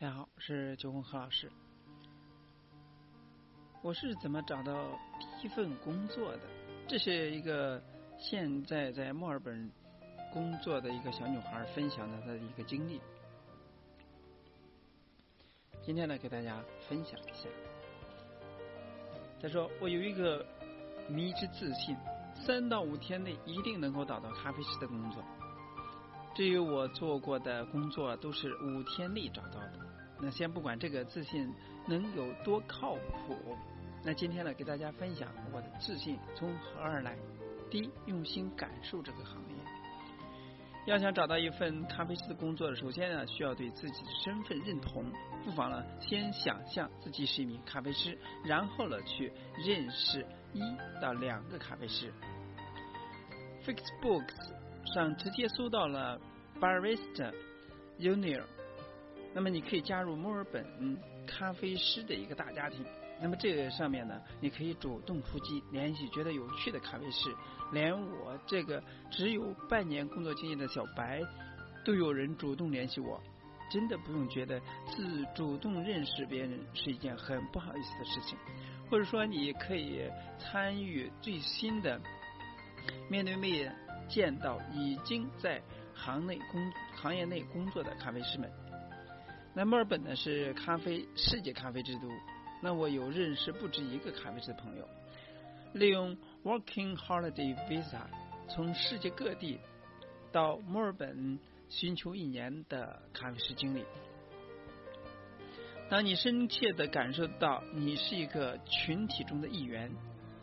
大家好，我是九红何老师。我是怎么找到第一份工作的？这是一个现在在墨尔本工作的一个小女孩分享的她的一个经历。今天呢，给大家分享一下。她说：“我有一个迷之自信，三到五天内一定能够找到咖啡师的工作。至于我做过的工作，都是五天内找到的。那先不管这个自信能有多靠谱，那今天呢，给大家分享我的自信从何而来。第一，用心感受这个行业。要想找到一份咖啡师的工作，首先呢，需要对自己的身份认同。不妨呢，先想象自己是一名咖啡师，然后呢，去认识一到两个咖啡师。Fixbooks 上直接搜到了 Barista Union，那么你可以加入墨尔本咖啡师的一个大家庭。那么这个上面呢，你可以主动出击，联系觉得有趣的咖啡师。连我这个只有半年工作经验的小白，都有人主动联系我。真的不用觉得自主动认识别人是一件很不好意思的事情，或者说你可以参与最新的面对面见到已经在行内工行业内工作的咖啡师们。那墨尔本呢是咖啡世界咖啡之都。那我有认识不止一个咖啡师的朋友，利用 Working Holiday Visa 从世界各地到墨尔本寻求一年的咖啡师经历。当你深切的感受到你是一个群体中的一员，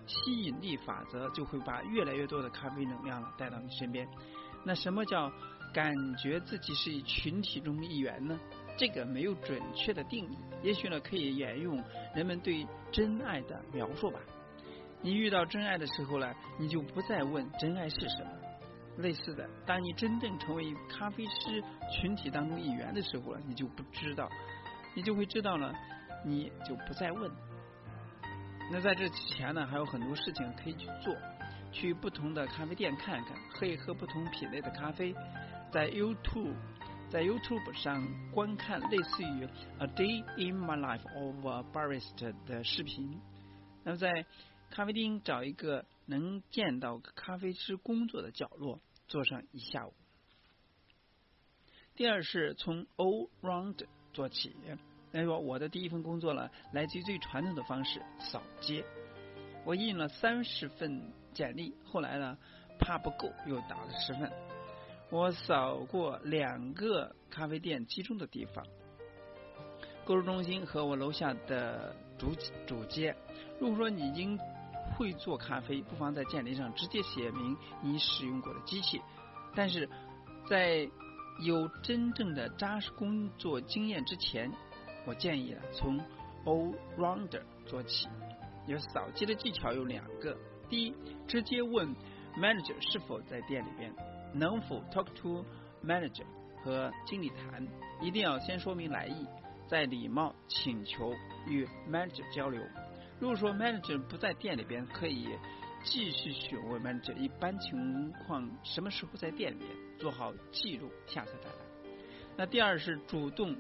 吸引力法则就会把越来越多的咖啡能量带到你身边。那什么叫感觉自己是群体中的一员呢？这个没有准确的定义，也许呢可以沿用人们对真爱的描述吧。你遇到真爱的时候呢，你就不再问真爱是什么。类似的，当你真正成为咖啡师群体当中一员的时候呢，你就不知道，你就会知道了，你就不再问。那在这之前呢，还有很多事情可以去做，去不同的咖啡店看一看，可以喝不同品类的咖啡，在 YouTube。在 YouTube 上观看类似于《A Day in My Life of a Barista》的视频。那么在咖啡厅找一个能见到咖啡师工作的角落，坐上一下午。第二是从 All Round 做起。那说我的第一份工作呢，来自于最传统的方式——扫街。我印了三十份简历，后来呢，怕不够，又打了十份。我扫过两个咖啡店集中的地方，购物中心和我楼下的主主街。如果说你已经会做咖啡，不妨在简历上直接写明你使用过的机器。但是在有真正的扎实工作经验之前，我建议啊从 all rounder 做起。有扫街的技巧有两个：第一，直接问 manager 是否在店里边。能否 talk to manager 和经理谈？一定要先说明来意，再礼貌请求与 manager 交流。如果说 manager 不在店里边，可以继续询问 manager 一般情况什么时候在店里边，做好记录，下次再来。那第二是主动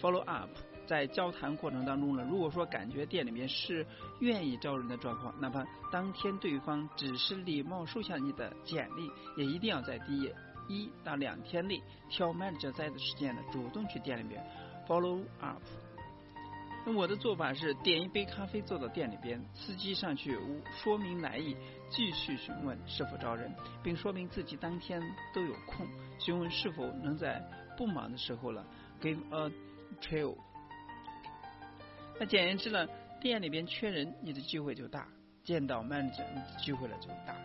follow up，在交谈过程当中呢，如果说感觉店里面是愿意招人的状况，哪怕当天对方只是礼貌收下你的简历，也一定要在第一到两天内挑 manager 在的时间呢，主动去店里面 follow up。那我的做法是点一杯咖啡坐到店里边，司机上去说明来意，继续询问是否招人，并说明自己当天都有空，询问是否能在不忙的时候了 give a trail。那简言之呢，店里边缺人，你的机会就大；见到 manager，你的机会呢就大。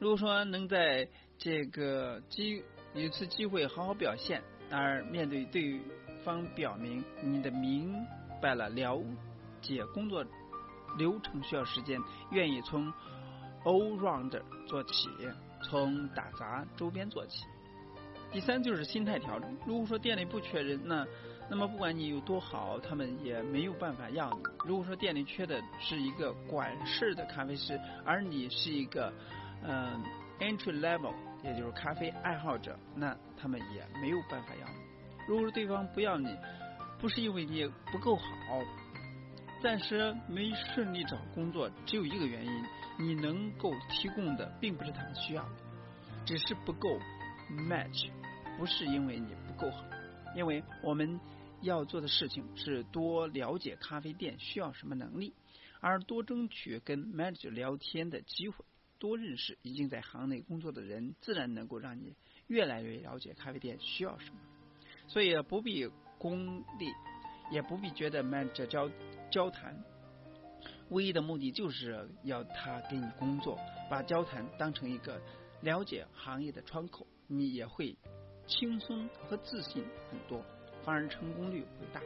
如果说能在这个机一次机会好好表现，而面对对方表明你的明白了了解工作流程需要时间，愿意从 all round 做起，从打杂周边做起。第三就是心态调整。如果说店里不缺人，那那么不管你有多好，他们也没有办法要你。如果说店里缺的是一个管事的咖啡师，而你是一个嗯 entry level，也就是咖啡爱好者，那他们也没有办法要你。如果说对方不要你，不是因为你不够好，暂时没顺利找工作，只有一个原因，你能够提供的并不是他们需要的，只是不够 match，不是因为你不够好，因为我们要做的事情是多了解咖啡店需要什么能力，而多争取跟 manager 聊天的机会，多认识已经在行内工作的人，自然能够让你越来越了解咖啡店需要什么。所以不必功利，也不必觉得 manager 交交谈，唯一的目的就是要他给你工作，把交谈当成一个了解行业的窗口，你也会轻松和自信很多，反而成功率会大。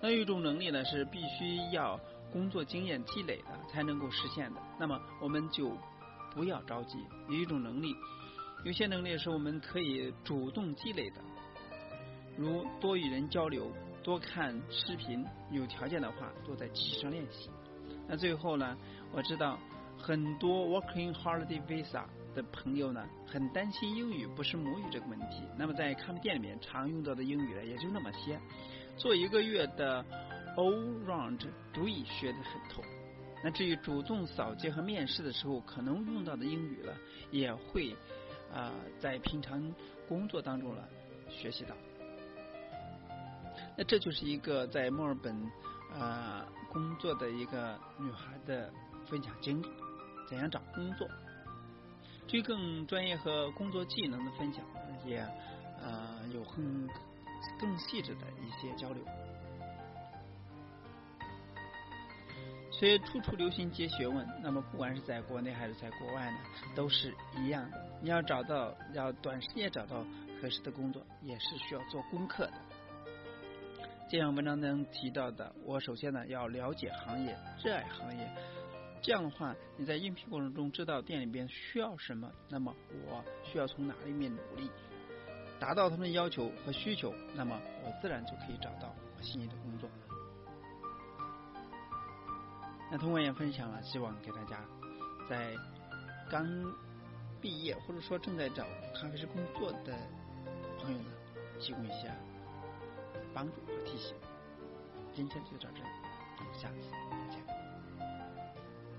那有一种能力呢，是必须要工作经验积累的才能够实现的，那么我们就不要着急。有一种能力，有些能力是我们可以主动积累的。如多与人交流，多看视频，有条件的话多在机上练习。那最后呢，我知道很多 Working Holiday Visa 的朋友呢，很担心英语不是母语这个问题。那么在咖啡店里面常用到的英语呢，也就那么些。做一个月的 All Round 读已学得很透。那至于主动扫街和面试的时候可能用到的英语呢，也会啊在平常工作当中呢学习到。那这就是一个在墨尔本啊工作的一个女孩的分享经历，怎样找工作？追更专业和工作技能的分享，也啊有很更细致的一些交流。所以处处留心皆学问，那么不管是在国内还是在国外呢，都是一样的。你要找到要短时间找到合适的工作，也是需要做功课的。这样文章中提到的，我首先呢要了解行业，热爱行业。这样的话，你在应聘过程中知道店里边需要什么，那么我需要从哪一面努力，达到他们的要求和需求，那么我自然就可以找到我心仪的工作。那通过也分享了，希望给大家在刚毕业或者说正在找咖啡师工作的朋友呢，提供一些。帮助和提醒，今天就到这里，下次。